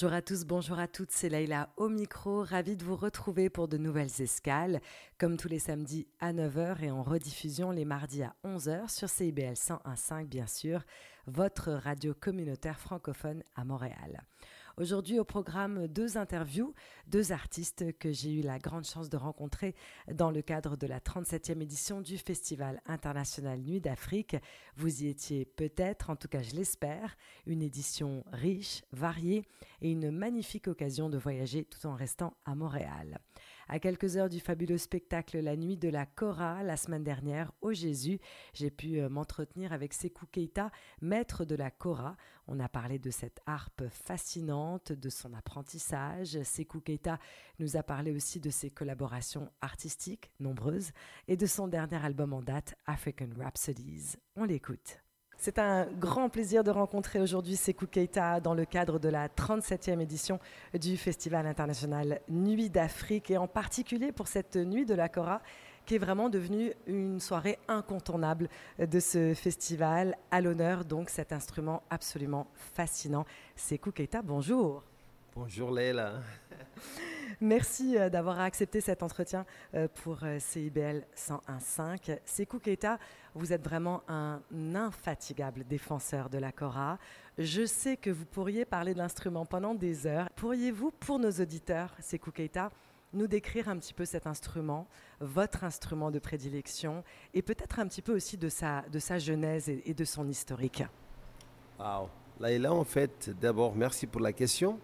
Bonjour à tous, bonjour à toutes, c'est Leïla au micro, ravie de vous retrouver pour de nouvelles escales, comme tous les samedis à 9h et en rediffusion les mardis à 11h sur CIBL 101.5 bien sûr, votre radio communautaire francophone à Montréal. Aujourd'hui au programme deux interviews, deux artistes que j'ai eu la grande chance de rencontrer dans le cadre de la 37e édition du Festival international Nuit d'Afrique. Vous y étiez peut-être, en tout cas je l'espère, une édition riche, variée et une magnifique occasion de voyager tout en restant à Montréal. À quelques heures du fabuleux spectacle La Nuit de la Cora, la semaine dernière, au Jésus, j'ai pu euh, m'entretenir avec Sekou Keita, maître de la Cora. On a parlé de cette harpe fascinante, de son apprentissage. Sekou Keita nous a parlé aussi de ses collaborations artistiques, nombreuses, et de son dernier album en date, African Rhapsodies. On l'écoute. C'est un grand plaisir de rencontrer aujourd'hui Sekou Keita dans le cadre de la 37e édition du Festival international Nuit d'Afrique et en particulier pour cette nuit de la Cora qui est vraiment devenue une soirée incontournable de ce festival. À l'honneur donc cet instrument absolument fascinant. Sekou Keita, bonjour. Bonjour Leila. Merci euh, d'avoir accepté cet entretien euh, pour CIBL 101.5. Sekou Keita, vous êtes vraiment un infatigable défenseur de la Cora. Je sais que vous pourriez parler de l'instrument pendant des heures. Pourriez-vous, pour nos auditeurs, Sekou Keita, nous décrire un petit peu cet instrument, votre instrument de prédilection, et peut-être un petit peu aussi de sa, de sa genèse et, et de son historique? Wow. Laïla, en fait, d'abord, merci pour la question.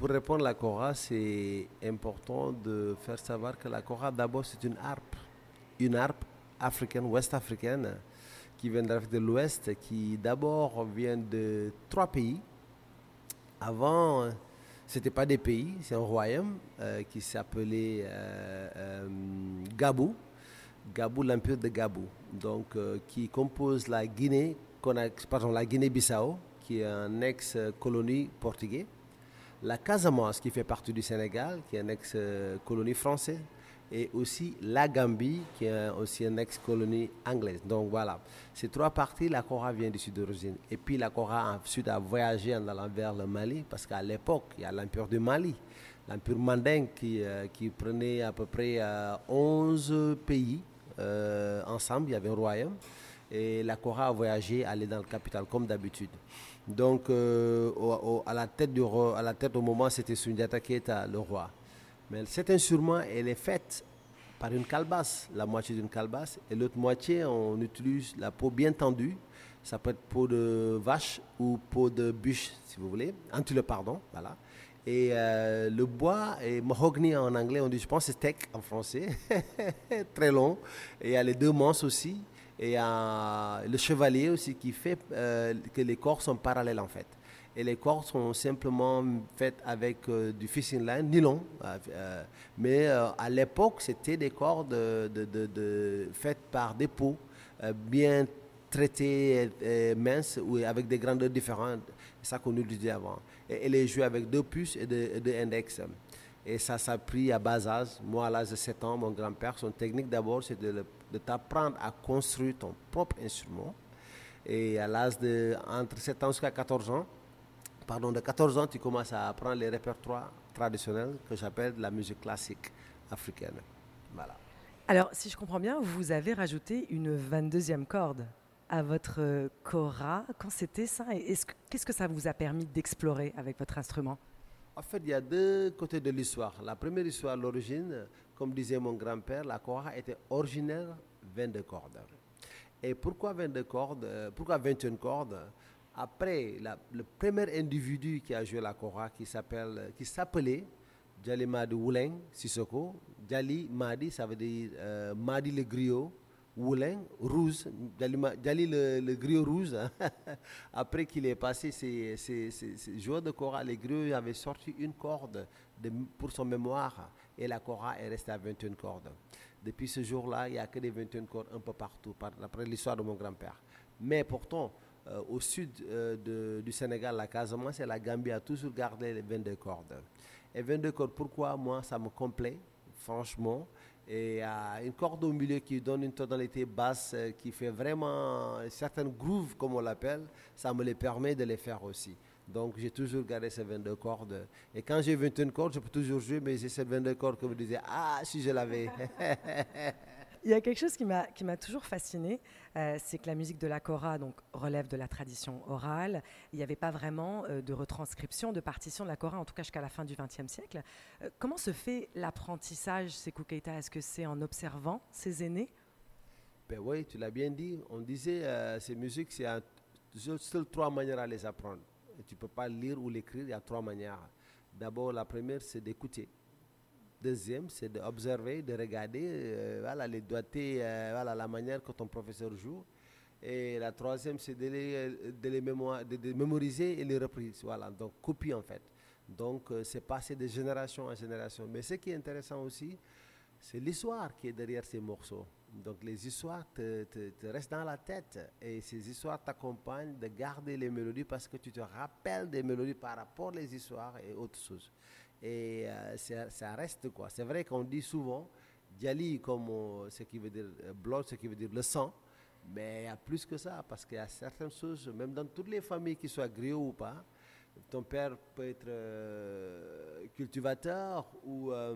Pour répondre à la Cora, c'est important de faire savoir que la Cora, d'abord, c'est une harpe. Une harpe africaine, ouest-africaine, qui vient de l'Ouest, qui d'abord vient de trois pays. Avant, ce n'était pas des pays, c'est un royaume euh, qui s'appelait euh, euh, Gabou. Gabou, l'empire de Gabou, donc qui compose la Guinée, pardon, la Guinée-Bissau, qui est un ex-colonie portugais la Casamance qui fait partie du Sénégal, qui est une ex-colonie française, et aussi la Gambie, qui est aussi une ex-colonie anglaise. Donc voilà, ces trois parties, la Cora vient du sud d'origine. Et puis la Cora ensuite a voyagé en allant vers le Mali, parce qu'à l'époque, il y a l'empire du Mali, l'empire mandingue qui, euh, prenait à peu près euh, 11 pays euh, ensemble, il y avait un royaume. Et la Cora a voyagé, allait dans le capital, comme d'habitude. Donc, euh, à, la tête du roi, à la tête au moment, c'était Sundiata Keita, le roi. Mais cet instrument, elle est faite par une calebasse, la moitié d'une calebasse, et l'autre moitié, on utilise la peau bien tendue. Ça peut être peau de vache ou peau de bûche, si vous voulez, le pardon, voilà. Et euh, le bois est mahogany en anglais, on dit, je pense, c'est teak en français, très long. Et il y a les deux manches aussi et euh, le chevalier aussi qui fait euh, que les corps sont parallèles en fait. Et les cordes sont simplement faites avec euh, du fishing line, nylon. mais à l'époque, c'était des cordes de, par des peaux bien traité euh, mince ou avec des grandeurs différentes. C'est ça qu'on utilisait avant. Et elle est jouée avec deux puces et deux, index. Et ça s'apprend à bas âge. Moi, à l'âge de 7 ans, mon grand-père, son technique d'abord, c'est de, de t'apprendre à construire ton propre instrument. Et à l'âge de entre 7 ans jusqu'à 14 ans, pardon, de 14 ans, tu commences à apprendre les répertoires traditionnels que j'appelle la musique classique africaine. Voilà. Alors, si je comprends bien, vous avez rajouté une 22e corde à votre euh, kora. Quand c'était ça qu'est-ce que ça vous a permis d'explorer avec votre instrument? En fait, il y a deux côtés de l'histoire. La première histoire, l'origine, comme disait mon grand-père, la kora était originaire 22 cordes. Et pourquoi 22 cordes euh, Pourquoi 21 cordes? Après, le premier individu qui a joué la kora, qui s'appelait Djali Madi Wouleng Sissoko. Djali Madi, ça veut dire euh, Madi le griot. Wouleng, rouge, Djali, le, le griot rouge. hein. Après qu'il est passé, ces, ces, de Kora, les griots avaient sorti une corde de- pour son mémoire et la Kora est restée à 21 cordes. Depuis ce jour-là, il n'y a que des 21 cordes un peu partout, par- d'après l'histoire de mon grand-père. Mais pourtant, euh, au sud euh, du Sénégal, la Casamance et la Gambie a toujours gardé les 22 cordes. Et 22 cordes, pourquoi moi, ça me complaît, franchement. Et euh, une corde au milieu qui donne une tonalité basse, euh, qui fait vraiment certaines grooves, comme on l'appelle, ça me les permet de les faire aussi. Donc j'ai toujours gardé ces 22 cordes. Et quand j'ai 21 cordes, je peux toujours jouer, mais j'ai ces 22 cordes que vous disiez, ah, si je l'avais. Il y a quelque chose qui m'a toujours fasciné, euh, c'est que la musique de la kora donc relève de la tradition orale. Il n'y avait pas vraiment euh, de retranscription de partition de la kora, en tout cas jusqu'à la fin du XXe siècle. Euh, comment se fait l'apprentissage, Sekou Keita Est-ce que c'est en observant ses aînés? Ben oui, tu l'as bien dit. On disait, euh, ces musiques, c'est un- seul, seul trois manières à les apprendre. Tu ne peux pas lire ou l'écrire, il y a trois manières. D'abord, la première, c'est d'écouter. Deuxième, c'est d'observer, de regarder euh, voilà, les doigtés, euh, voilà, la manière que ton professeur joue. Et la troisième, c'est de les, de les de mémoriser et les reprises. Voilà, donc copie en fait. Donc euh, c'est passé de génération en génération. Mais ce qui est intéressant aussi, c'est l'histoire qui est derrière ces morceaux. Donc les histoires te, te- te restent dans la tête et ces histoires t'accompagnent de garder les mélodies parce que tu te rappelles des mélodies par rapport aux histoires et autres choses. Et euh, ça reste quoi. C'est vrai qu'on dit souvent Djali comme ce qui veut dire euh, blood, ce qui veut dire le sang, mais il y a plus que ça parce qu'il y a certaines choses, même dans toutes les familles, qu'ils soient griots ou pas, ton père peut être euh, cultivateur ou euh,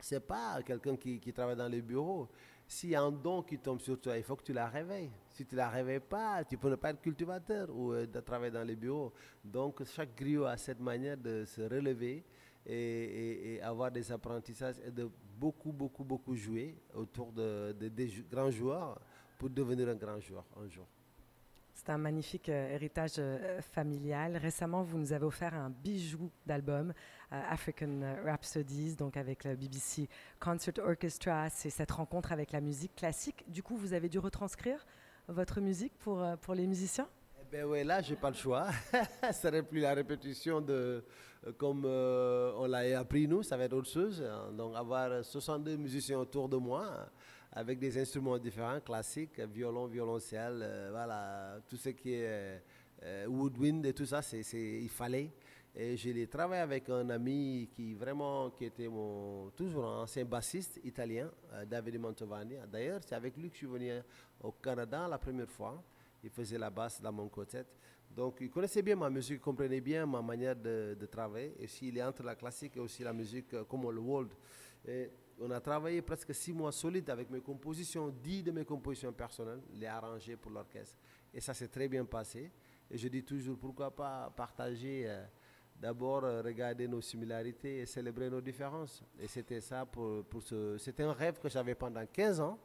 c'est pas quelqu'un qui travaille dans les bureaux. S'il y a un don qui tombe sur toi, il faut que tu la réveilles. Si tu la réveilles pas, tu peux ne pas être cultivateur ou euh, travailler dans les bureaux. Donc chaque griot a cette manière de se relever et, avoir des apprentissages et de beaucoup, beaucoup, beaucoup jouer autour de, de- des grands joueurs pour devenir un grand joueur un jour. C'est un magnifique euh, héritage euh, familial. Récemment, vous nous avez offert un bijou d'album, African Rhapsodies, donc avec le BBC Concert Orchestra. C'est cette rencontre avec la musique classique. Du coup, vous avez dû retranscrire votre musique pour, euh, pour les musiciens? Eh ben ouais, là, j'ai pas le choix. Ce serait plus la répétition de euh, comme euh, on l'a appris nous, ça va être autre chose. Donc avoir 62 musiciens autour de moi euh, avec des instruments différents, classiques, violon, violoncelle, euh, voilà, tout ce qui est euh, euh, woodwind et tout ça, c'est- il fallait. Et j'ai travaillé avec un ami qui vraiment, qui était mon, toujours un ancien bassiste italien, euh, Davide Mantovani. D'ailleurs, c'est avec lui que je suis venu au Canada la première fois. Il faisait la basse dans mon quartet. Donc, il connaissait bien ma musique, il comprenait bien ma manière de, de travailler. Et s'il est entre la classique et aussi la musique euh, comme le world. Et on a travaillé presque six mois solides avec mes compositions, dix de mes compositions personnelles, les arrangées pour l'orchestre. Et ça s'est très bien passé. Et je dis toujours, pourquoi pas partager, euh, d'abord euh, regarder nos similarités et célébrer nos différences. Et c'était ça pour, pour ce... C'était un rêve que j'avais pendant 15 ans.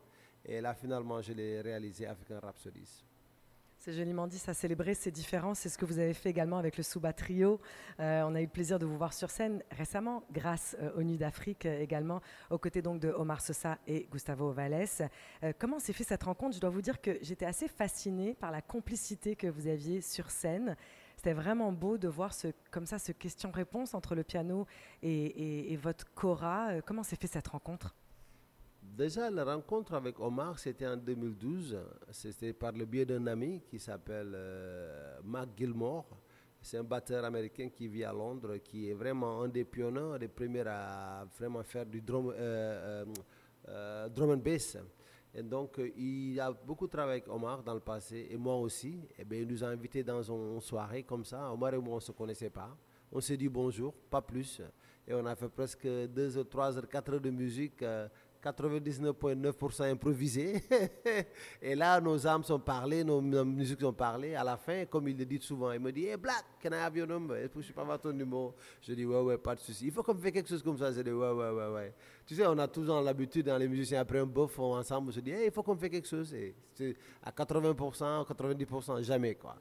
Et là, finalement, je l'ai réalisé avec un Rhapsodies. C'est joliment dit, ça célébrer ces différences. C'est ce que vous avez fait également avec le Souba Trio. Euh, on a eu le plaisir de vous voir sur scène récemment, grâce euh, au Nuit d'Afrique également, aux côtés donc de Omar Sosa et Gustavo Valles. Euh, comment s'est fait cette rencontre? Je dois vous dire que j'étais assez fascinée par la complicité que vous aviez sur scène. C'était vraiment beau de voir ce, comme ça ce question-réponse entre le piano et, votre cora. Euh, comment s'est fait cette rencontre? Déjà, la rencontre avec Omar, c'était en 2012. C'était par le biais d'un ami qui s'appelle euh, Mark Gilmore. C'est un batteur américain qui vit à Londres, qui est vraiment un des pionniers, des premiers à vraiment faire du drum, euh, euh, drum and bass. Et donc, il a beaucoup travaillé avec Omar dans le passé, et moi aussi. Et bien, il nous a invités dans une soirée comme ça. Omar et moi, on ne se connaissait pas. On s'est dit bonjour, pas plus. Et on a fait presque 2 heures, 3 heures, 4 heures de musique. 99,9% improvisé. et là, nos âmes sont parlées, nos, musiques sont parlées. À la fin, comme il le dit souvent, il me dit Hey Black, can I have your number? Est-ce que je peux avoir ton numéro Je dis Ouais, ouais, pas de souci. Il faut qu'on fasse quelque chose comme ça. Je dis Ouais, ouais, ouais, ouais. Tu sais, on a toujours l'habitude dans les musiciens, après un bof, ensemble, on se dit Hey, il faut qu'on fasse quelque chose. Et à 80%, 90%, jamais, quoi.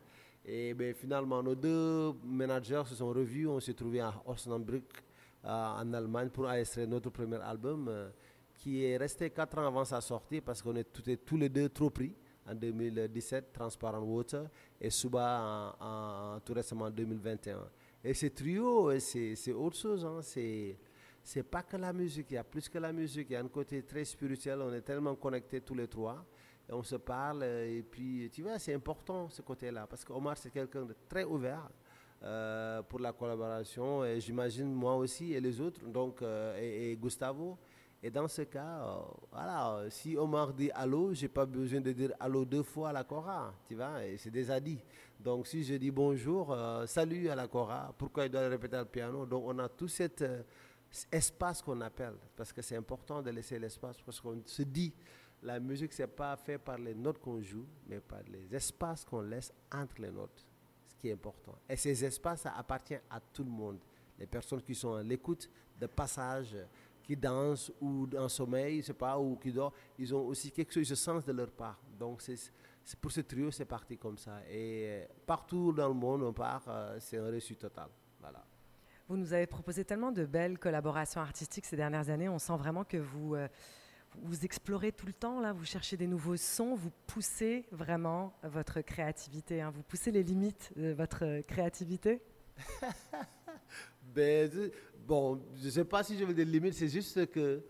Et ben, finalement, nos deux managers se sont revus. On s'est trouvés à Osnabrück, euh, en Allemagne, pour enregistrer notre premier album. Euh, qui est resté 4 ans avant sa sortie parce qu'on est tous les deux trop pris en 2017, Transparent Water, et Suba en, tout récemment en 2021. Et ce trio, c'est autre chose. Hein. C'est pas que la musique, il y a plus que la musique. Il y a un côté très spirituel. On est tellement connectés tous les trois. Et on se parle. Et puis, tu vois, c'est important ce côté-là. Parce qu'Omar, c'est quelqu'un de très ouvert. Euh, pour la collaboration, et j'imagine moi aussi et les autres, donc, euh, et Gustavo. Et dans ce cas, euh, voilà, si Omar dit allô, j'ai pas besoin de dire allô deux fois à la Cora, tu vois, et c'est déjà dit. Donc si je dis bonjour, euh, salut à la Cora, pourquoi il doit répéter le piano? Donc on a tout cet euh, espace qu'on appelle, parce que c'est important de laisser l'espace, parce qu'on se dit, la musique, c'est pas fait par les notes qu'on joue, mais par les espaces qu'on laisse entre les notes, ce qui est important. Et ces espaces, ça appartient à tout le monde. Les personnes qui sont à l'écoute, de passage, qui dansent ou en sommeil, je sais pas, ou qui dorment, ils ont aussi quelque chose de sens de leur part. Donc c'est pour ce trio, c'est parti comme ça. Et euh, partout dans le monde, on part, euh, c'est un réussite total. Voilà. Vous nous avez proposé tellement de belles collaborations artistiques ces dernières années. On sent vraiment que vous, euh, vous explorez tout le temps, là, vous cherchez des nouveaux sons, vous poussez vraiment votre créativité, hein. vous poussez les limites de votre créativité. ben, bon, je ne sais pas si je veux des limites, c'est juste que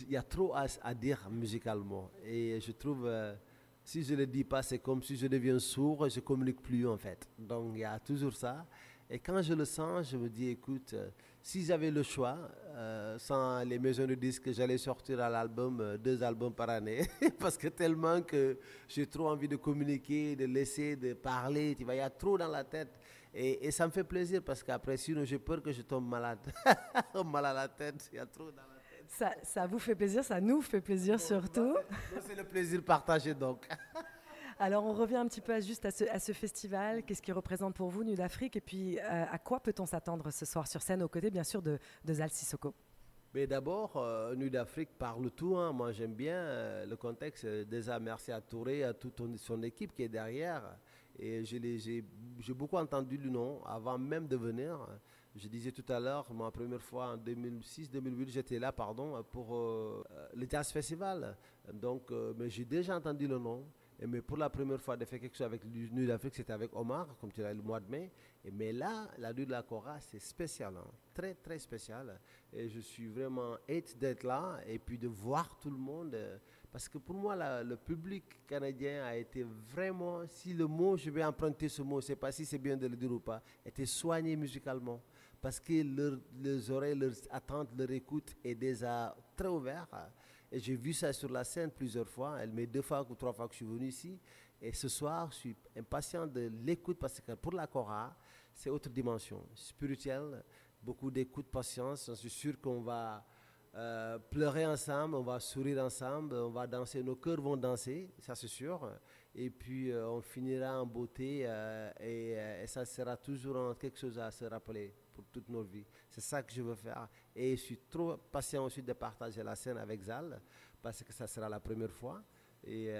il y a trop à, dire musicalement. Et je trouve, euh, si je ne le dis pas, c'est comme si je deviens sourd et je ne communique plus en fait. Donc il y a toujours ça. Et quand je le sens, je me dis, écoute, euh, si j'avais le choix, euh, sans les maisons de disques, j'allais sortir à l'album, deux albums par année, parce que tellement que j'ai trop envie de communiquer, de laisser, de parler, tu vois, il y a trop dans la tête. Et, ça me fait plaisir parce qu'après, sinon, j'ai peur que je tombe malade. Mal à la tête, il y a trop dans la tête. Ça, ça vous fait plaisir, ça nous fait plaisir surtout. C'est le plaisir partagé donc. Alors, on revient un petit peu à, juste à ce, à ce festival. Qu'est-ce qu'il représente pour vous, Nude Afrique Et puis, euh, à quoi peut-on s'attendre ce soir sur scène, aux côtés, bien sûr, de, de Zal Sissoko? Mais d'abord, euh, Nude Afrique parle tout. Hein. Moi, j'aime bien euh, le contexte. Déjà, merci à Touré, à toute son équipe qui est derrière. Et j'ai beaucoup entendu le nom avant même de venir. Je disais tout à l'heure, ma première fois en 2006-2008, j'étais là, pardon, pour euh, le Jazz Festival. Donc, euh, mais j'ai déjà entendu le nom. Mais pour la première fois de faire quelque chose avec l'Union d'Afrique, c'était avec Omar, comme tu l'as le mois de mai. Mais là, la nuit de la Cora, c'est spécial, hein. très très spécial. Et je suis vraiment hâte d'être là et puis de voir tout le monde. Parce que pour moi, le public canadien a été vraiment, si le mot, je vais emprunter ce mot, je ne sais pas si c'est bien de le dire ou pas, était soigné musicalement. Parce que leurs oreilles, leurs attentes, leur écoute est déjà très ouverte. Et j'ai vu ça sur la scène plusieurs fois. Elle met deux fois ou trois fois que je suis venu ici. Et ce soir, je suis impatient de l'écoute parce que pour la Cora, c'est autre dimension spirituelle, beaucoup d'écoute, patience. Je suis sûr qu'on va euh, pleurer ensemble, on va sourire ensemble, on va danser, nos cœurs vont danser, ça c'est sûr. Et puis euh, on finira en beauté euh, et, ça sera toujours quelque chose à se rappeler pour toute nos vies. C'est ça que je veux faire. Et je suis trop patient aussi de partager la scène avec Zal parce que ça sera la première fois. Et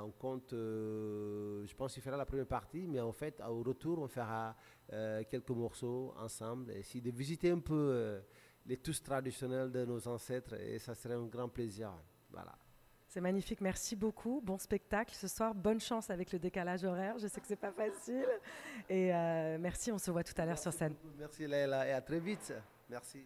on compte, je pense qu'il fera la première partie, mais en fait, au retour, on fera quelques morceaux ensemble. Si de visiter un peu les tous traditionnels de nos ancêtres et ça serait un grand plaisir. Voilà. C'est magnifique, merci beaucoup. Bon spectacle ce soir. Bonne chance avec le décalage horaire. Je sais que c'est pas facile. Et euh, merci, on se voit tout à l'heure sur scène. Merci Leila et à très vite. Merci.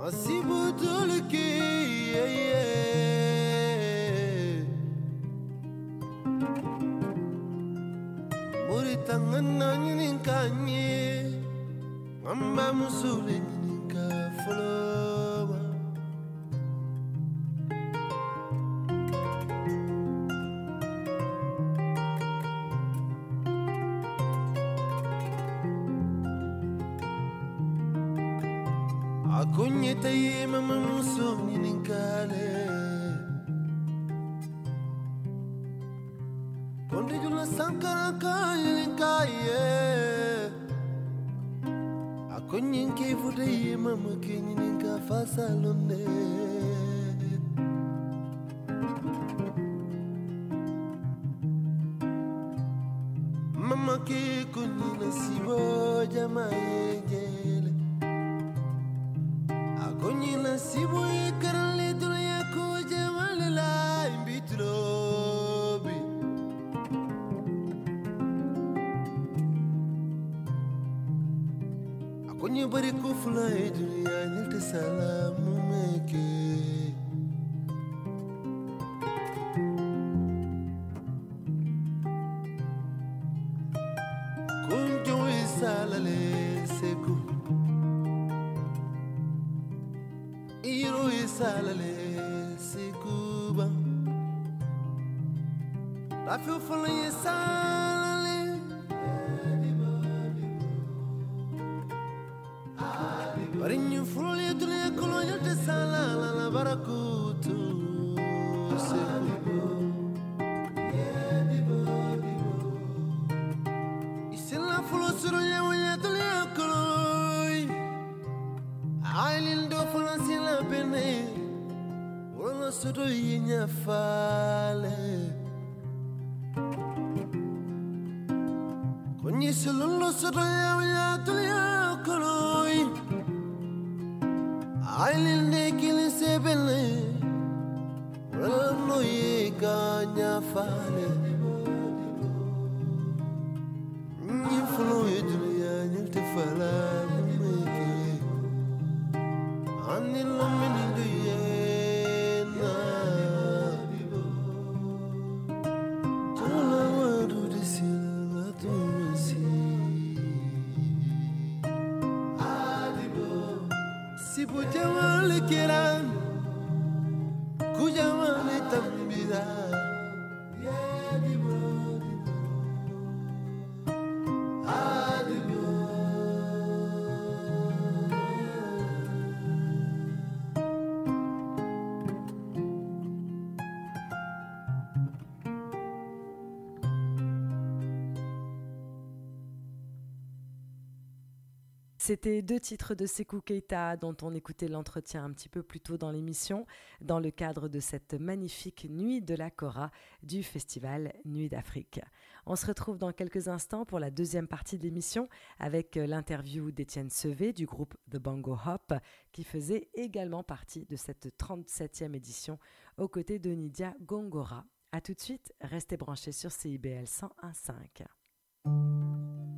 أسيبه تلكي Muritanga nanyi ninkanye Ngamba musuli ninka follow. sudu yinya fale. Kunyi silulu sudu yawya tulya koloi. Ailin nekili sebele. Rano yika nya fale. C'était deux titres de Sekou Keita dont on écoutait l'entretien un petit peu plus tôt dans l'émission, dans le cadre de cette magnifique Nuit de la Cora du festival Nuit d'Afrique. On se retrouve dans quelques instants pour la deuxième partie de l'émission avec l'interview d'Étienne Sevé du groupe The Bongo Hop qui faisait également partie de cette 37e édition aux côtés de Nidia Gongora. A tout de suite, restez branchés sur CIBL 101.5.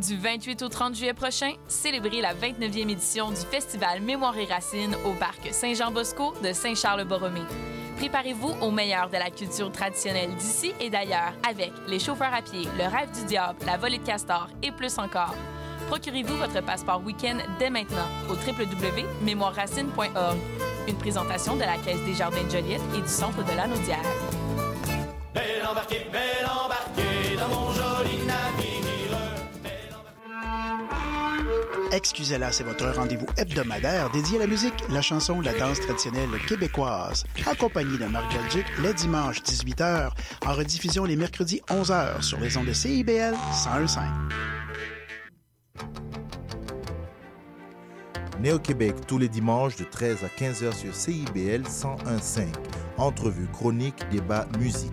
Du 28 au 30 juillet prochain, célébrez la 29e édition du Festival Mémoire et Racines au Parc Saint-Jean-Bosco de Saint-Charles-Borromée. Préparez-vous au meilleur de la culture traditionnelle d'ici et d'ailleurs avec les chauffeurs à pied, le rêve du diable, la volée de castor et plus encore. Procurez-vous votre passeport week-end dès maintenant au www.mémoireracine.org. Une présentation de la Caisse des Jardins de Joliette et du Centre de la Naudière. Excusez-la, c'est votre rendez-vous hebdomadaire dédié à la musique, la chanson, la danse traditionnelle québécoise. Accompagné de Marc Belgique les dimanches 18h, en rediffusion les mercredis 11h sur les ondes de CIBL 101.5. Néo-Québec tous les dimanches de 13 à 15h sur CIBL 101.5. Entrevue, chronique, débat, musique.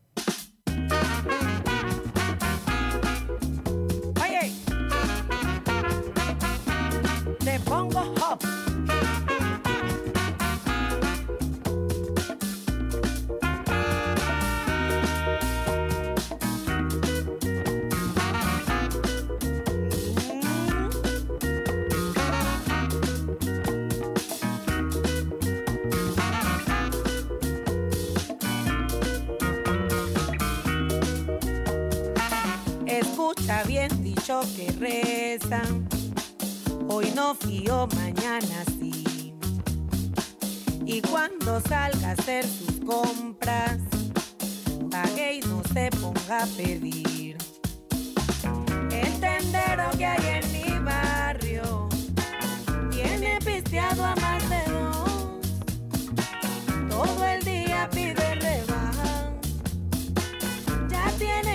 Que rezan. Hoy no fío, mañana sí. Y cuando salga a hacer sus compras, pague y no se ponga a pedir. El tendero que hay en mi barrio tiene pisteado a más de dos. Todo el día pide rebaja. Ya tienen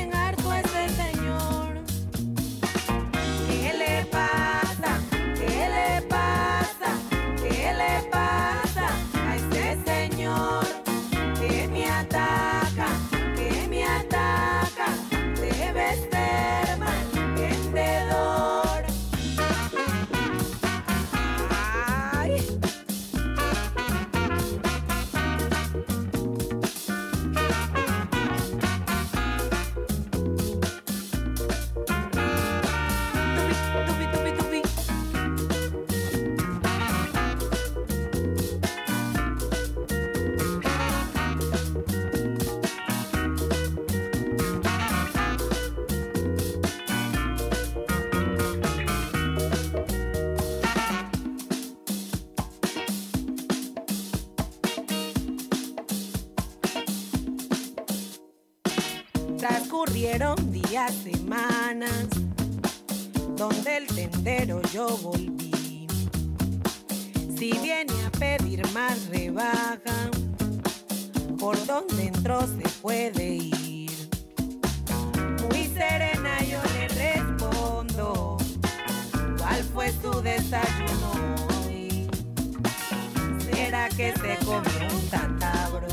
Transcurrieron días, semanas, donde el tendero yo volví. Si viene a pedir más rebaja, por donde entró se puede ir. Muy serena yo le respondo, ¿cuál fue su desayuno hoy? ¿Será que se comió un tatabro?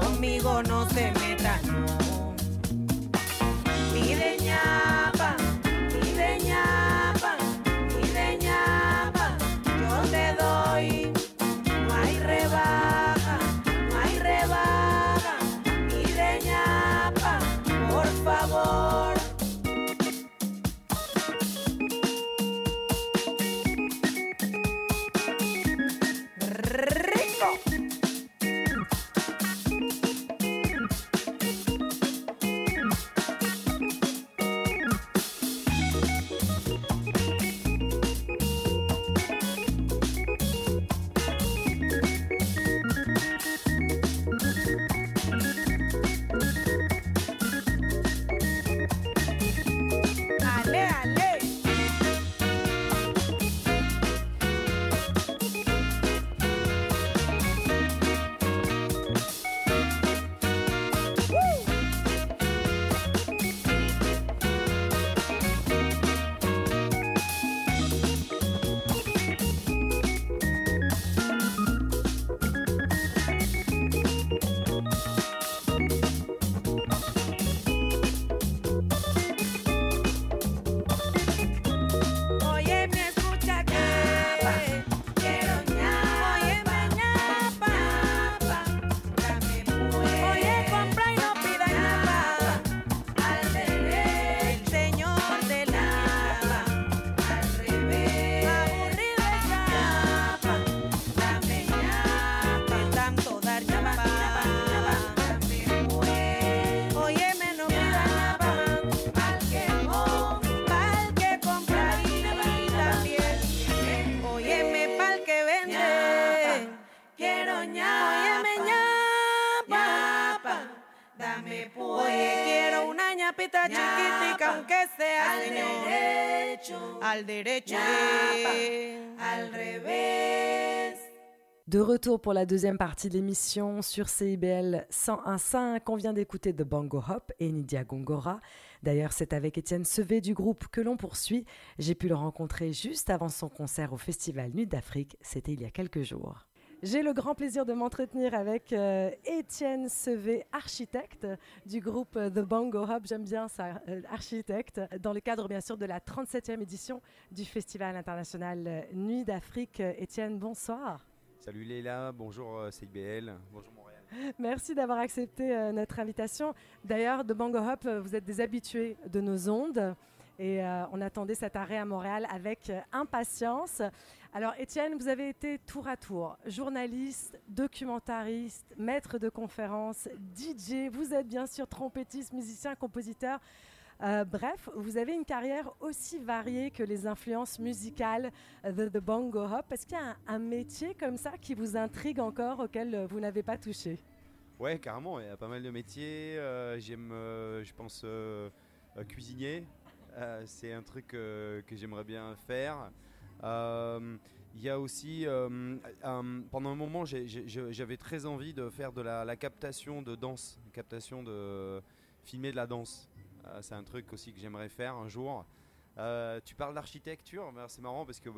Conmigo no se meta, derecho. Al derecho. Al revés. De retour pour la deuxième partie de l'émission sur CIBL 101.5. On vient d'écouter The Bongo Hop et Nidia Gongora. D'ailleurs, c'est avec Étienne Sevé du groupe que l'on poursuit. J'ai pu le rencontrer juste avant son concert au Festival Nuit d'Afrique. C'était il y a quelques jours. J'ai le grand plaisir de m'entretenir avec euh, Étienne Sevé, architecte du groupe euh, The Bongo Hop. J'aime bien ça, euh, architecte, dans le cadre bien sûr de la 37e édition du Festival international Nuit d'Afrique. Étienne, bonsoir. Salut Leila, bonjour CIBL, bonjour Montréal. Merci d'avoir accepté euh, notre invitation. D'ailleurs, Bango Hop, euh, vous êtes des habitués de nos ondes et euh, on attendait cet arrêt à Montréal avec euh, impatience. Alors, Étienne, vous avez été tour à tour journaliste, documentariste, maître de conférences, DJ. Vous êtes bien sûr trompettiste, musicien, compositeur. Euh, bref, vous avez une carrière aussi variée que les influences musicales de The Bongo Hop. Est-ce qu'il y a un, métier comme ça qui vous intrigue encore auquel vous n'avez pas touché? Ouais, carrément, il y a pas mal de métiers. J'aime, je pense, cuisinier. Euh, c'est un truc euh, que j'aimerais bien faire. Euh, Il y a aussi, pendant un moment, j'avais très envie de faire de la, captation de danse, captation de filmer de la danse. C'est un truc aussi que j'aimerais faire un jour. Tu parles d'architecture, c'est marrant parce que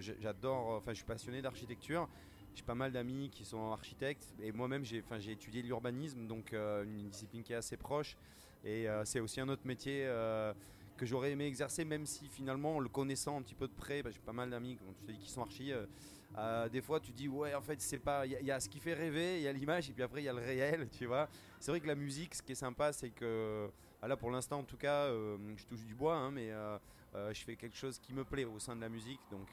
j'adore, enfin je suis passionné d'architecture. J'ai pas mal d'amis qui sont architectes et moi-même j'ai, étudié l'urbanisme, donc une discipline qui est assez proche. Et c'est aussi un autre métier que j'aurais aimé exercer, même si finalement, en le connaissant un petit peu de près, bah, j'ai pas mal d'amis qui sont archi. euh, euh, des fois, tu dis ouais, en fait, c'est pas. Il y, a- ce qui fait rêver, il y a l'image, et puis après il y a le réel, tu vois. C'est vrai que la musique, ce qui est sympa, c'est que ah là, pour l'instant, en tout cas, euh, je touche du bois, hein, mais je fais quelque chose qui me plaît au sein de la musique, donc.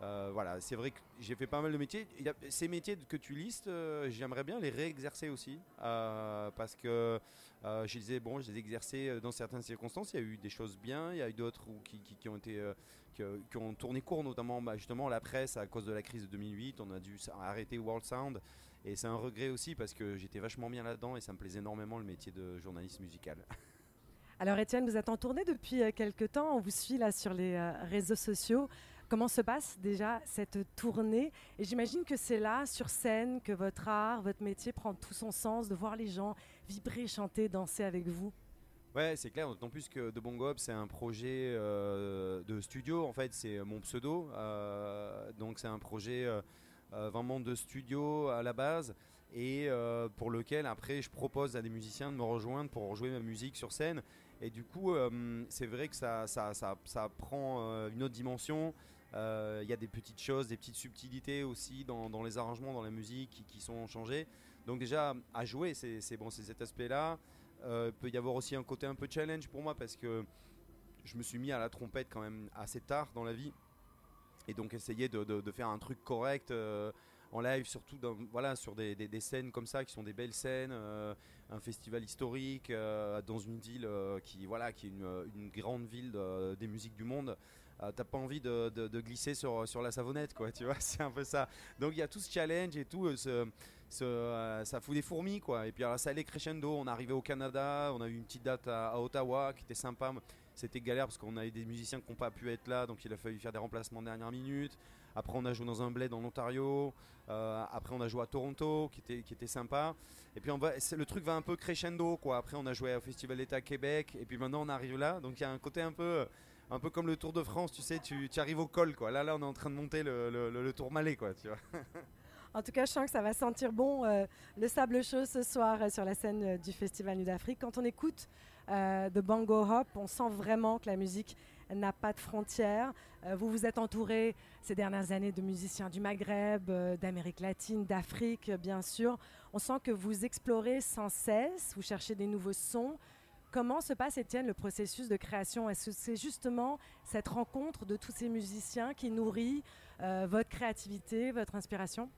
voilà, c'est vrai que j'ai fait pas mal de métiers. Il y ces métiers que tu listes, j'aimerais bien les réexercer aussi. parce que euh, je disais, bon, je les ai exercés euh, dans certaines circonstances. Il y a eu des choses bien, il y a eu d'autres qui, ont euh, qui, ont tourné court, notamment bah, justement la presse à cause de la crise de 2008. On a dû arrêter World Sound. Et c'est un regret aussi parce que j'étais vachement bien là-dedans et ça me plaisait énormément le métier de journaliste musical. Alors Étienne, vous êtes en tournée depuis quelques temps, on vous suit là sur les réseaux sociaux. Comment se passe déjà cette tournée? Et j'imagine que c'est là, sur scène, que votre art, votre métier prend tout son sens, de voir les gens vibrer, chanter, danser avec vous. Ouais, c'est clair, d'autant plus que De Bongo Hop, c'est un projet euh, de studio, en fait, c'est mon pseudo. euh, donc c'est un projet euh, vraiment de studio à la base et pour lequel après je propose à des musiciens de me rejoindre pour jouer ma musique sur scène. Et du coup, c'est vrai que ça, ça, ça, prend une autre dimension. Euh, Il y a des petites choses, des petites subtilités aussi dans, les arrangements, dans la musique qui, sont changées. Donc déjà, à jouer, c'est bon, cet aspect-là. Euh, peut y avoir aussi un côté un peu challenge pour moi parce que je me suis mis à la trompette quand même assez tard dans la vie. Et donc essayer de, faire un truc correct euh, en live, surtout voilà, sur des, scènes comme ça qui sont des belles scènes, un festival historique dans une ville qui, voilà, qui est une, grande ville de- des musiques du monde. Euh, T'as pas envie de, glisser sur, la savonnette, quoi, tu vois, c'est un peu ça. Donc il y a tout ce challenge et tout, euh, euh, ça fout des fourmis, quoi. Et puis alors ça allait crescendo, on arrivé au Canada, on a eu une petite date à, Ottawa qui était sympa. C'était galère parce qu'on avait des musiciens qui n'ont pas pu être là, donc il a fallu faire des remplacements de dernière minute. Après, on a joué dans un bled en Ontario. Après, on a joué à Toronto, qui était, sympa. Et puis, le truc va un peu crescendo, quoi. Après, on a joué au Festival d'État Québec. Et puis maintenant, on arrive là. Donc, il y a un côté un peu, un peu comme le Tour de France, tu sais, tu, arrives au col, quoi. Là, là, on est en train de monter le, Tour Malais, quoi, tu vois. En tout cas, je sens que ça va sentir bon euh, le sable chaud ce soir euh, sur la scène euh, du Festival Nuit d'Afrique. Quand on écoute de Bango Hop, on sent vraiment que la musique n'a pas de frontières. Vous vous êtes entouré ces dernières années de musiciens du Maghreb, d'Amérique latine, d'Afrique, bien sûr. On sent que vous explorez sans cesse, vous cherchez des nouveaux sons. Comment se passe, Étienne, le processus de création? Est-ce que c'est justement cette rencontre de tous ces musiciens qui nourrit euh, votre créativité, votre inspiration?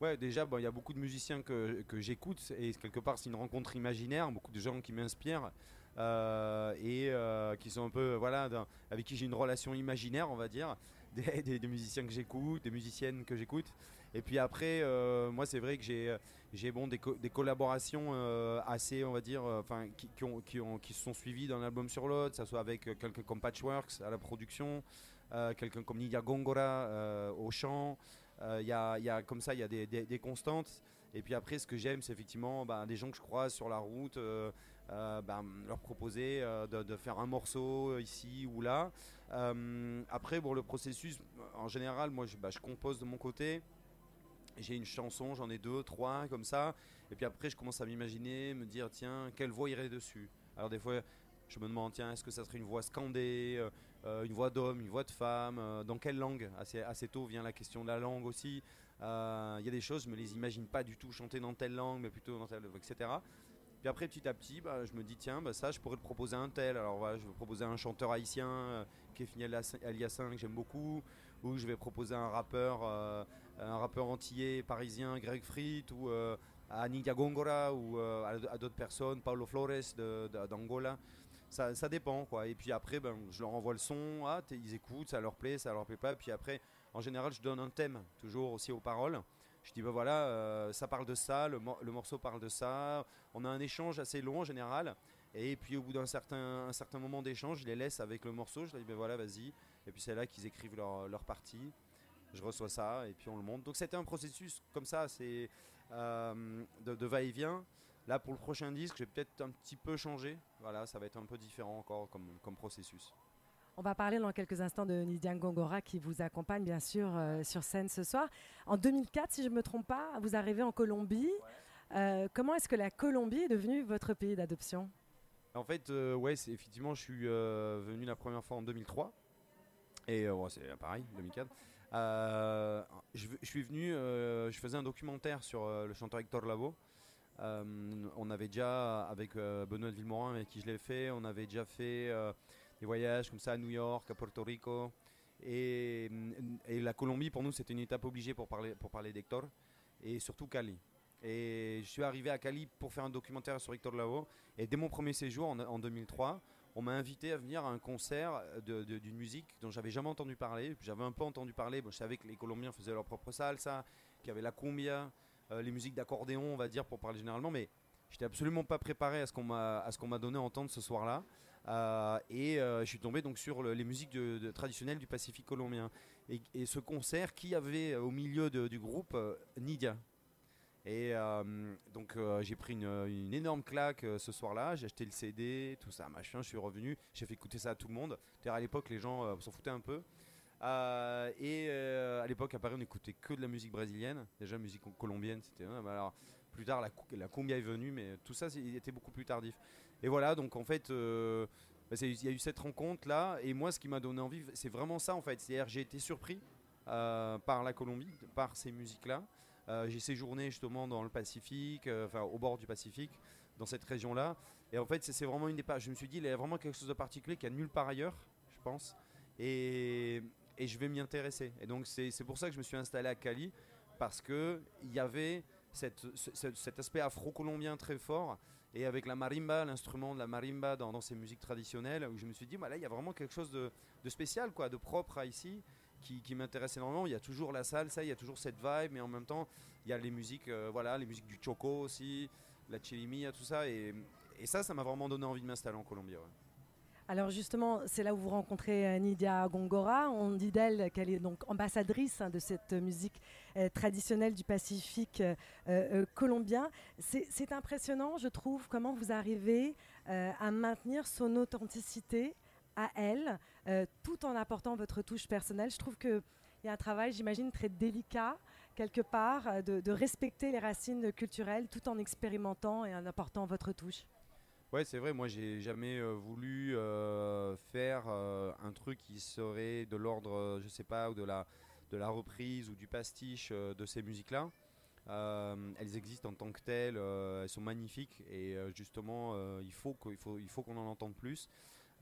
Ouais, déjà, il y a beaucoup de musiciens que, j'écoute et quelque part, c'est une rencontre imaginaire. Beaucoup de gens qui m'inspirent euh, et euh, qui sont un peu, voilà, avec qui j'ai une relation imaginaire, on va dire. Des musiciens que j'écoute, des musiciennes que j'écoute. Et puis après, euh, moi, c'est vrai que j'ai, j'ai bon, des, co- des collaborations euh, assez, on va dire, euh, enfin, qui, qui, ont, qui, se sont suivies d'un album sur l'autre, que ça soit avec euh, quelqu'un comme Patchworks à la production, euh, quelqu'un comme Nidia Gongora euh, au chant. Euh, Il y, a, y a comme ça, il y a des, constantes. Et puis après, ce que j'aime, c'est effectivement bah, des gens que je croise sur la route, euh, euh, bah, leur proposer euh, de, faire un morceau euh, ici ou là. Euh, après, bon, le processus, en général, moi, je, je compose de mon côté. J'ai une chanson, j'en ai deux, trois, comme ça. Et puis après, je commence à m'imaginer, me dire, tiens, quelle voix irait dessus? Alors des fois, je me demande, tiens, est-ce que ça serait une voix scandée, euh, euh, une voix d'homme, une voix de femme euh, Dans quelle langue? Assez, assez tôt vient la question de la langue aussi. Il y a des choses, je me les imagine pas du tout chanter dans telle langue, mais plutôt dans telle, etc. Puis après, petit à petit, bah, je me dis, tiens, bah, ça, je pourrais le proposer à un tel. Alors voilà, je vais proposer un chanteur haïtien, euh, Kefini Aliassin, que j'aime beaucoup. Ou je vais proposer un rappeur, un rappeur antillais, parisien, Greg Frit, ou euh, à Nidia Gongora, ou euh, à, d'autres personnes, Paulo Flores d'Angola. Ça, ça dépend, quoi. Et puis après, ben, je leur envoie le son, ah, ils écoutent, ça leur plaît, ça leur plaît pas. Puis après, en général, je donne un thème, toujours aussi aux paroles. Je dis, ben voilà, euh, ça parle de ça, le, mor- le morceau parle de ça. On a un échange assez long en général. Et puis au bout d'un certain, un certain moment d'échange, je les laisse avec le morceau. Je leur dis, ben voilà, vas-y. Et puis c'est là qu'ils écrivent leur, leur partie. Je reçois ça et puis on le monte. Donc c'était un processus comme ça, c'est euh, de, de va-et-vient. Là pour le prochain disque, je vais peut-être un petit peu changer. Voilà, ça va être un peu différent encore comme, comme processus. On va parler dans quelques instants de Nidian Gongora qui vous accompagne bien sûr euh, sur scène ce soir. En 2004, si je ne me trompe pas, vous arrivez en Colombie. Euh, comment est-ce que la Colombie est devenue votre pays d'adoption? En fait, ouais, c'est effectivement, je suis venu la première fois en 2003. Et ouais, c'est pareil, 2004. Euh, je, suis venu, euh, je faisais un documentaire sur euh, le chanteur Hector Lavoe. Euh, on avait déjà, avec Benoît de Villemorin, avec qui je l'ai fait, on avait déjà fait des voyages comme ça à New York, à Porto Rico. Et, la Colombie, pour nous, c'était une étape obligée pour parler, pour parler d'Hector. Et surtout Cali. Et je suis arrivé à Cali pour faire un documentaire sur Hector Lavoe. Et dès mon premier séjour, en 2003, on m'a invité à venir à un concert de- d'une musique dont j'avais jamais entendu parler. J'avais un peu entendu parler. Bon, je savais que les Colombiens faisaient leur propre salsa, qu'il y avait la cumbia, euh, les musiques d'accordéon, on va dire, pour parler généralement, mais j'étais absolument pas préparé à ce qu'on m'a donné à entendre ce soir-là. Euh, et euh, je suis tombé donc sur le- les musiques traditionnelles du Pacifique colombien. Et, ce concert, qui avait euh, au milieu du groupe euh, Nidia. Et euh, donc euh, j'ai pris une, énorme claque euh, ce soir-là, j'ai acheté le CD, tout ça, machin, je suis revenu, j'ai fait écouter ça à tout le monde. D'ailleurs à l'époque les gens s'en foutaient un peu. Et à l'époque à Paris on écoutait que de la musique brésilienne, déjà musique colombienne c'était... bah alors, plus tard la, la cumbia est venue mais tout ça était beaucoup plus tardif. Et voilà donc en fait... bah, il y a eu cette rencontre là et moi ce qui m'a donné envie c'est vraiment ça en fait. C'est-à-dire j'ai été surpris par la Colombie par ces musiques là j'ai séjourné justement dans le Pacifique, euh, enfin au bord du Pacifique, dans cette région-là. Et en fait, c'est vraiment une des pages. Je me suis dit, il y a vraiment quelque chose de particulier qu'il n'y a nulle part ailleurs, je pense. Et, et je vais m'y intéresser. Et donc, c'est pour ça que je me suis installé à Cali, parce qu'il y avait cette, ce- ce- cet aspect afro-colombien très fort. Et avec la marimba, l'instrument de la marimba dans, dans ces musiques traditionnelles, où je me suis dit, bah là, il y a vraiment quelque chose de, de spécial, quoi, de propre à ici qui, m'intéresse énormément. Il y a toujours la salsa, il y a toujours cette vibe, mais en même temps, il y a les musiques, euh, voilà, les musiques du choco aussi, la chilimia, tout ça. Et, ça, ça m'a vraiment donné envie de m'installer en Colombie. Alors justement, c'est là où vous rencontrez euh, Nidia Gongora. On dit d'elle qu'elle est donc ambassadrice hein, de cette musique euh, traditionnelle du Pacifique colombien. C'est impressionnant, je trouve, comment vous arrivez à maintenir son authenticité elle, euh, tout en apportant votre touche personnelle. Je trouve qu'il y a un travail, j'imagine, très délicat, quelque part, euh, de, respecter les racines culturelles tout en expérimentant et en apportant votre touche. Ouais, c'est vrai, moi j'ai jamais euh, voulu faire un truc qui serait de l'ordre, je sais pas, ou de la, de la reprise ou du pastiche de ces musiques-là. Elles existent en tant que telles, elles sont magnifiques et justement il faut qu'il faut, il faut qu'on en entende plus,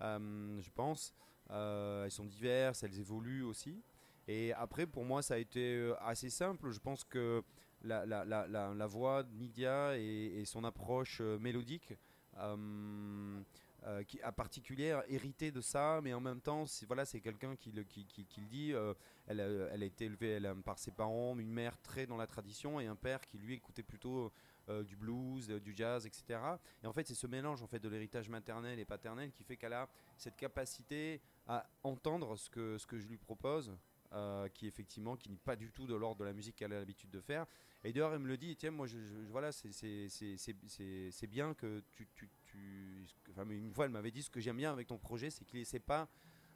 je pense. Euh, elles sont diverses, elles évoluent aussi. Et après, pour moi, ça a été euh, assez simple. Je pense que la, voix de Nidia et, son approche euh, mélodique, euh, euh, qui a particulière, héritée de ça, mais en même temps, c'est voilà, c'est quelqu'un qui le, dit. euh, elle, a, été élevée par ses parents, une mère très dans la tradition et un père qui lui écoutait plutôt euh, du blues, euh, du jazz, etc. Et en fait, c'est ce mélange en fait de l'héritage maternel et paternel qui fait qu'elle a cette capacité à entendre ce que, ce que je lui propose. euh, qui effectivement qui n'est pas du tout de l'ordre de la musique qu'elle a l'habitude de faire et d'ailleurs elle me le dit tiens moi je, voilà c'est- bien que tu, tu, tu- enfin, une fois elle m'avait dit ce que j'aime bien avec ton projet c'est qu'il essaie pas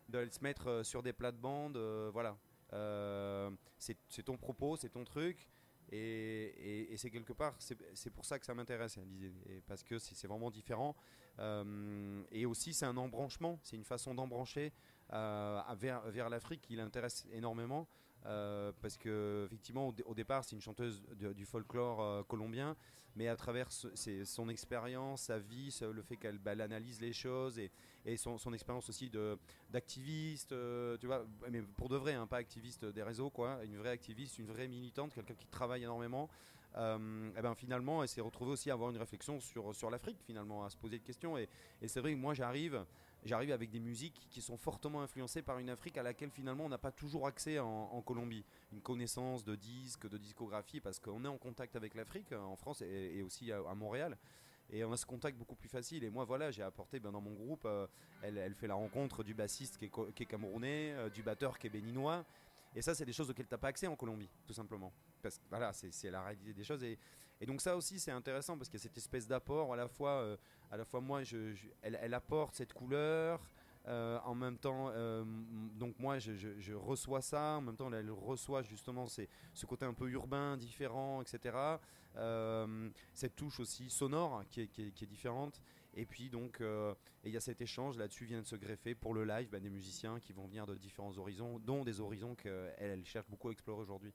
de se mettre sur des plates-bandes voilà c'est ton propos c'est ton truc et, c'est quelque part c'est pour ça que ça m'intéresse et parce que c'est vraiment différent. Euh, et aussi c'est un embranchement. C'est une façon d'embrancher euh, vers, vers l'Afrique qui l'intéresse énormément euh, parce que effectivement au, dé- au départ c'est une chanteuse du folklore euh, colombien mais à travers son expérience sa vie le fait qu'elle bah, analyse les choses et, et son, expérience aussi d'activiste euh, tu vois mais pour de vrai hein, pas activiste des réseaux quoi une vraie activiste une vraie militante quelqu'un qui travaille énormément euh, eh ben finalement elle s'est retrouvée aussi à avoir une réflexion sur, l'Afrique finalement à se poser des questions et, et c'est vrai que moi j'arrive j'arrive avec des musiques qui sont fortement influencées par une Afrique à laquelle finalement on n'a pas toujours accès en, Colombie. Une connaissance de disques, de discographie, parce qu'on est en contact avec l'Afrique, euh, en France et, aussi à, Montréal. Et on a ce contact beaucoup plus facile. Et moi, voilà, j'ai apporté ben, dans mon groupe, euh, elle, fait la rencontre du bassiste qui est, camerounais, euh, du batteur qui est béninois. Et ça, c'est des choses auxquelles tu n'as pas accès en Colombie, tout simplement. Parce que voilà, c'est la réalité des choses. Et donc ça aussi, c'est intéressant parce qu'il y a cette espèce d'apport à la fois, euh, à la fois moi, elle, apporte cette couleur. euh, en même temps, euh, donc moi, je, reçois ça. En même temps, elle reçoit justement ces- ce côté un peu urbain, différent, etc. Cette touche aussi sonore qui est, différente. Et puis donc, il y a cet échange là-dessus vient de se greffer pour le live, bah, des musiciens qui vont venir de différents horizons, dont des horizons qu'elle elle cherche beaucoup à explorer aujourd'hui.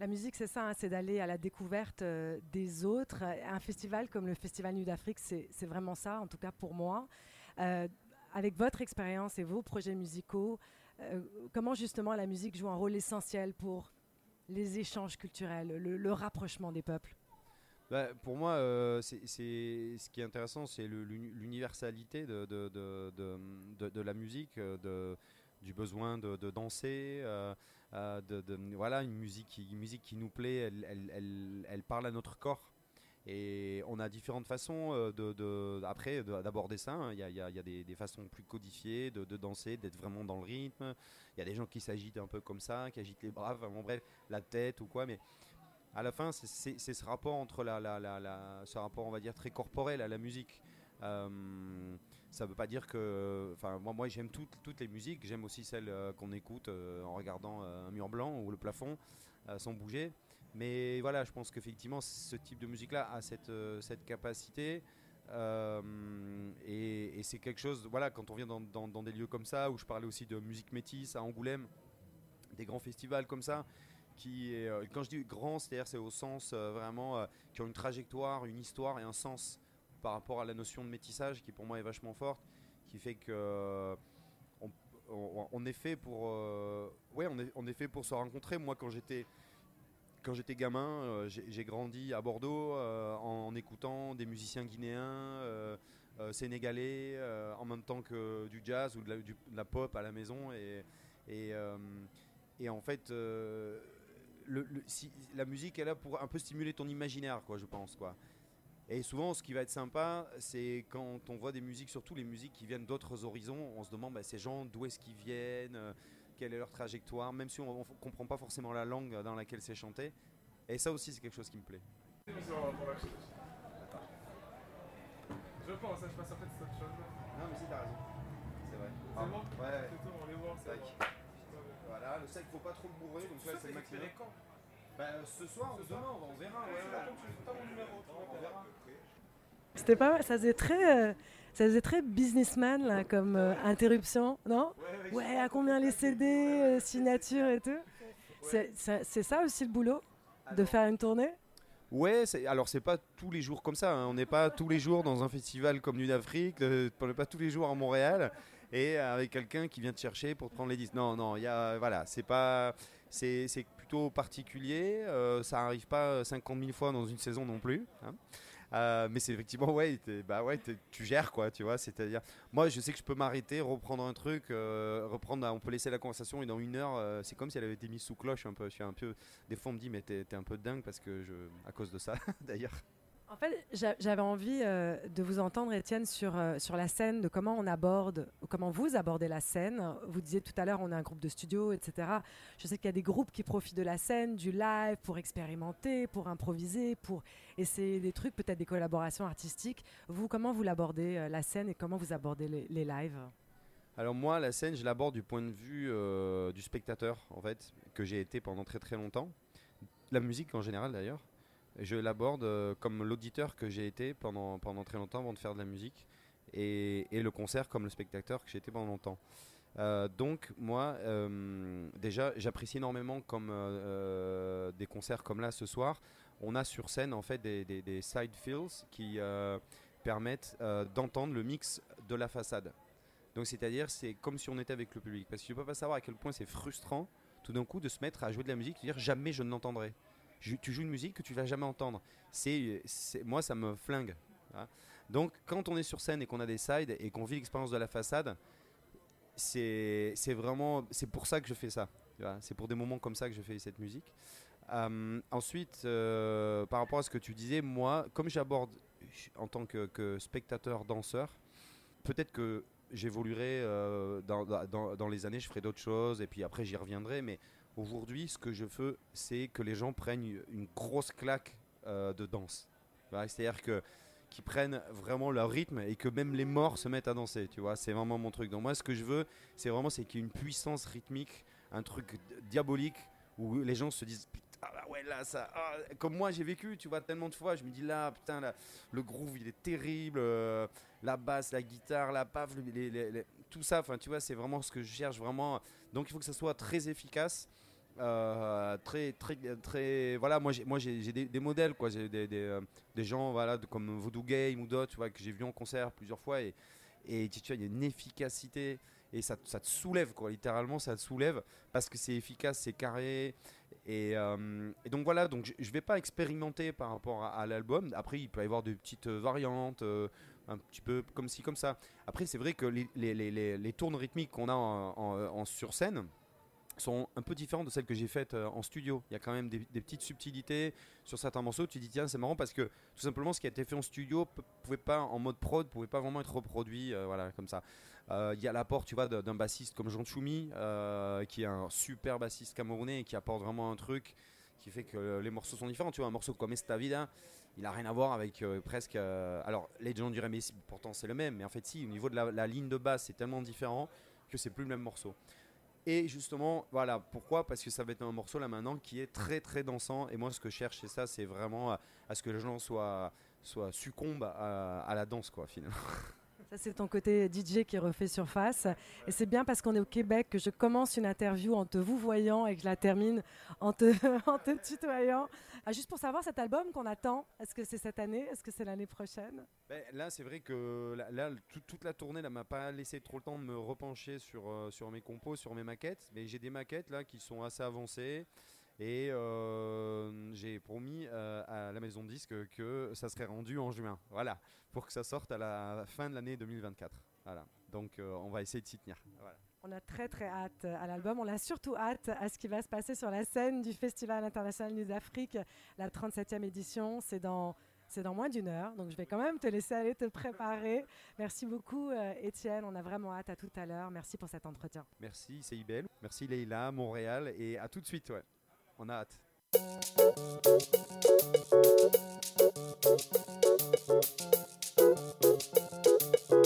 La musique, c'est ça, hein, c'est d'aller à la découverte euh, des autres. Un festival comme le Festival Nuit d'Afrique, c'est vraiment ça, en tout cas pour moi. Euh, avec votre expérience et vos projets musicaux, euh, comment justement la musique joue un rôle essentiel pour les échanges culturels, le, rapprochement des peuples? Bah, pour moi, ce qui est intéressant, c'est l'universalité de, la musique, du besoin de, de danser. euh, euh, de, voilà, une musique, qui, musique qui nous plaît, elle, elle- elle- parle à notre corps. Et on a différentes façons euh, de, après de- d'aborder ça. hein. Il y a, il y a- des, des façons plus codifiées de, danser, d'être vraiment dans le rythme. Il y a des gens qui s'agitent un peu comme ça, qui agitent les bras, enfin, bref, la tête ou quoi. Mais à la fin, c'est- ce rapport entre la, la- la- ce rapport, on va dire, très corporel à la musique. Ça veut pas dire que. Enfin, moi, j'aime toutes, les musiques. J'aime aussi celles euh, qu'on écoute euh, en regardant euh, un mur blanc ou le plafond sans bouger. Mais voilà, je pense qu'effectivement, ce type de musique-là a cette, capacité. et c'est quelque chose, voilà, quand on vient dans, des lieux comme ça, où je parlais aussi de musique métisse à Angoulême, des grands festivals comme ça, qui quand je dis grand, c'est-à-dire c'est au sens vraiment qui ont une trajectoire, une histoire et un sens par rapport à la notion de métissage qui pour moi est vachement forte, qui fait que euh, on, est fait pour, euh, ouais, on est, on est fait pour se rencontrer. Moi, quand j'étais quand j'étais gamin, euh, j'ai grandi à Bordeaux en, écoutant des musiciens guinéens, sénégalais, en même temps que du jazz ou de la, du- pop à la maison. Et, et, en fait, si- la musique est là pour un peu stimuler ton imaginaire, quoi, je pense. Quoi. Et souvent, ce qui va être sympa, c'est quand on voit des musiques, surtout les musiques qui viennent d'autres horizons, on se demande bah, ces gens d'où est-ce qu'ils viennent, euh, quelle est leur trajectoire, même si on ne comprend pas forcément la langue dans laquelle c'est chanté. Et ça aussi, c'est quelque chose qui me plaît. Je pense, hein, je pense en fait c'est autre chose. Non, mais si, t'as raison. C'est vrai. C'est Ah, bon Ouais. C'est tout, on les voit, c'est Tac. bon. Voilà, le sac, faut pas trop le bourrer, donc Ça, là, c'est c'est le maximum. Bah, ce soir ou demain, on verra. C'était pas mal, ça faisait très, euh, ça faisait très businessman là, comme euh, interruption, non? Ouais, à combien les CD, euh, signature et tout? C'est ça aussi le boulot De faire une tournée? Ouais, alors c'est pas tous les jours comme ça. hein. On n'est pas tous les jours dans un festival comme Nuit d'Afrique. euh, On n'est pas tous les jours à Montréal et avec quelqu'un qui vient te chercher pour te prendre les disques. Non, non, il y a, voilà, c'est pas, c'est particulier. euh, ça arrive pas 50 000 fois dans une saison non plus. hein. Euh, mais c'est effectivement, ouais, bah ouais, tu gères quoi, tu vois. C'est-à-dire, moi, je sais que je peux m'arrêter, reprendre un truc, euh, reprendre, on peut laisser la conversation et dans une heure, euh, c'est comme si elle avait été mise sous cloche un peu. Je suis un peu, des fois, on me dit, mais t'es un peu dingue parce que je, à cause de ça, d'ailleurs. En fait, j'a- j'avais envie euh, de vous entendre, Étienne, sur, euh, sur la scène, de comment on aborde, ou comment vous abordez la scène. Vous disiez tout à l'heure, on a un groupe de studio, etc. Je sais qu'il y a des groupes qui profitent de la scène, du live, pour expérimenter, pour improviser, pour essayer des trucs, peut-être des collaborations artistiques. Vous, comment vous l'abordez, euh, la scène, et comment vous abordez les, lives? Alors moi, la scène, je l'aborde du point de vue du spectateur, en fait, que j'ai été pendant très très longtemps. La musique en général, d'ailleurs. Je l'aborde euh, comme l'auditeur que j'ai été pendant, pendant très longtemps avant de faire de la musique. Et, et le concert comme le spectateur que j'ai été pendant longtemps. Euh, donc moi, euh, déjà, j'apprécie énormément comme des concerts comme là ce soir. On a sur scène en fait des, des- side fills qui permettent d'entendre le mix de la façade. Donc c'est-à-dire c'est comme si on était avec le public. Parce que tu peux pas savoir à quel point c'est frustrant tout d'un coup de se mettre à jouer de la musique et dire jamais je ne l'entendrai. Tu joues une musique que tu vas jamais entendre. C'est, moi ça me flingue. Donc quand on est sur scène et qu'on a des sides et qu'on vit l'expérience de la façade, c'est, vraiment c'est pour ça que je fais ça. C'est pour des moments comme ça que je fais cette musique. Euh, ensuite, euh, par rapport à ce que tu disais, moi, comme j'aborde en tant que, que spectateur danseur, peut-être que j'évoluerai euh, dans, dans- dans les années, je ferai d'autres choses et puis après j'y reviendrai. Mais aujourd'hui, ce que je veux, c'est que les gens prennent une grosse claque euh, de danse. C'est-à-dire que qu'ils prennent vraiment leur rythme et que même les morts se mettent à danser. Tu vois, c'est vraiment mon truc. Donc moi, ce que je veux, c'est vraiment c'est qu'il y ait une puissance rythmique, un truc diabolique où les gens se disent ah bah ouais là ça ah, comme moi j'ai vécu tu vois tellement de fois je me dis là putain là, le groove il est terrible euh, la basse la guitare la paf tout ça enfin tu vois c'est vraiment ce que je cherche vraiment donc il faut que ça soit très efficace euh, très très très voilà moi j'ai moi j'ai des, modèles quoi. J'ai des, des, euh, des gens voilà de- comme Voodoo Game ou d'autres tu vois que j'ai vu en concert plusieurs fois et et tu vois il y a une efficacité et ça, ça te soulève quoi. Littéralement ça te soulève parce que c'est efficace c'est carré et, euh, donc voilà. Donc je, je vais pas expérimenter par rapport à, l'album. Après il peut y avoir des petites variantes un petit peu comme ci comme ça. Après c'est vrai que les, les, les, les- tournes rythmiques qu'on a en sur scène sont un peu différentes de celles que j'ai faites euh, en studio. Il y a quand même des, petites subtilités sur certains morceaux. Tu dis tiens c'est marrant parce que tout simplement ce qui a été fait en studio pouvait pas en mode prod pouvait pas vraiment être reproduit euh, voilà comme ça. Euh, Il y a l'apport tu vois d'un bassiste comme Jean Choumi qui est un super bassiste camerounais et qui apporte vraiment un truc qui fait que les morceaux sont différents. Tu vois un morceau comme Esta Vida il a rien à voir avec presque. alors, les gens diraient, mais pourtant c'est le même. Mais en fait, si, au niveau de la, la ligne de basse, c'est tellement différent que c'est plus le même morceau. Et justement, voilà, pourquoi? Parce que ça va être un morceau là maintenant qui est très très dansant. Et moi, ce que je cherche, c'est ça, c'est vraiment à, ce que les gens soient, soient succombent à la danse, quoi, finalement. C'est ton côté DJ qui refait surface. Et c'est bien parce qu'on est au Québec que je commence une interview en te vous voyant et que je la termine en te, tutoyant. Ah, juste pour savoir, cet album qu'on attend, est-ce que c'est cette année? Est-ce que c'est l'année prochaine? Ben, là, c'est vrai que toute la tournée ne m'a pas laissé trop le temps de me repencher sur, euh, sur mes compos, sur mes maquettes. Mais j'ai des maquettes là qui sont assez avancées. Et euh, j'ai promis euh, à la maison de disque que ça serait rendu en juin. Voilà. Pour que ça sorte à la fin de l'année 2024. Voilà. Donc euh, on va essayer de s'y tenir. Voilà. On a très très hâte à l'album. On a surtout hâte à ce qui va se passer sur la scène du Festival international Nuit d'Afrique, la 37e édition. C'est dans, c'est dans moins d'une heure, donc je vais quand même te laisser aller te préparer. Merci beaucoup euh, Étienne, on a vraiment hâte à tout à l'heure. Merci pour cet entretien. Merci CIBL. Merci Leïla, Montréal. Et à tout de suite. Ouais. On a hâte. Eu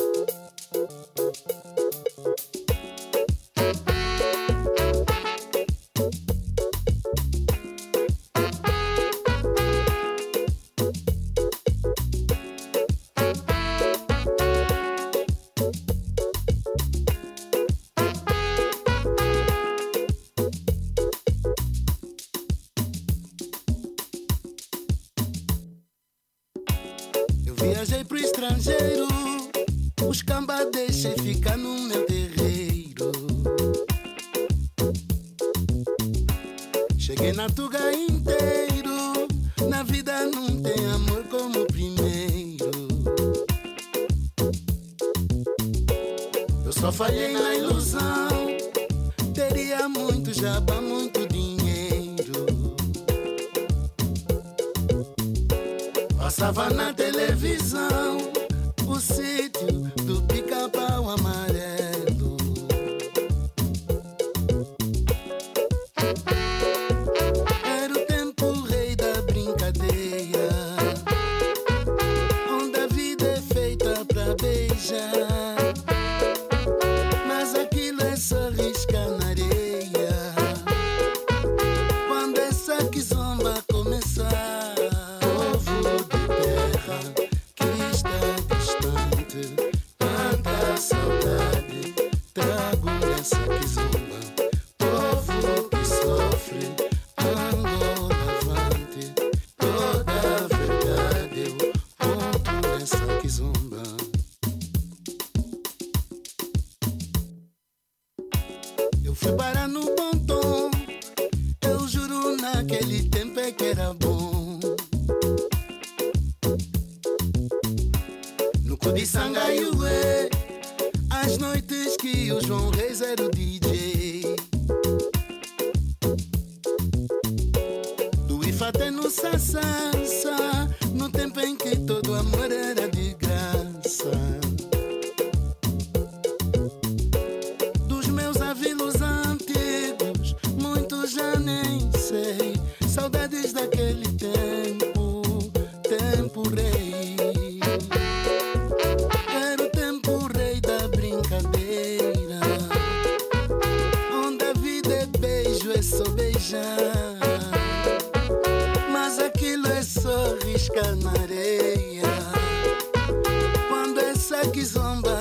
só falhei na ilusão, teria muito jabá, muito dinheiro. Passava na televisão o sítio do pica-pau amarelo. casca na areia. Quando essa guizomba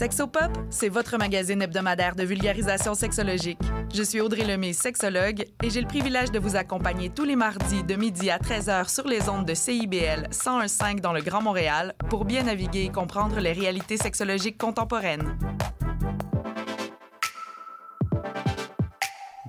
Sexopop, c'est votre magazine hebdomadaire de vulgarisation sexologique. Je suis Audrey Lemay, sexologue, et j'ai le privilège de vous accompagner tous les mardis de midi à 13h sur les ondes de CIBL 101.5 dans le Grand Montréal pour bien naviguer et comprendre les réalités sexologiques contemporaines.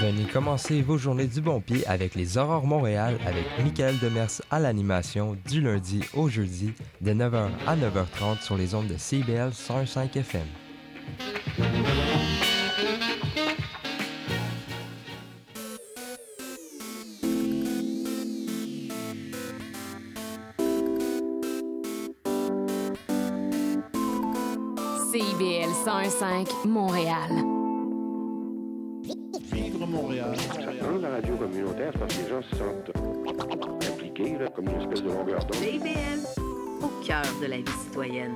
Venez commencer vos journées du bon pied avec les Aurores Montréal avec Michael Demers à l'animation du lundi au jeudi de 9h à 9h30 sur les ondes de CBL 105 FM. CIBL 101.5 Montréal. Radio communautaire, parce que les gens se sentent impliqués, là, comme une espèce de longueur d'onde. Au cœur de la vie citoyenne.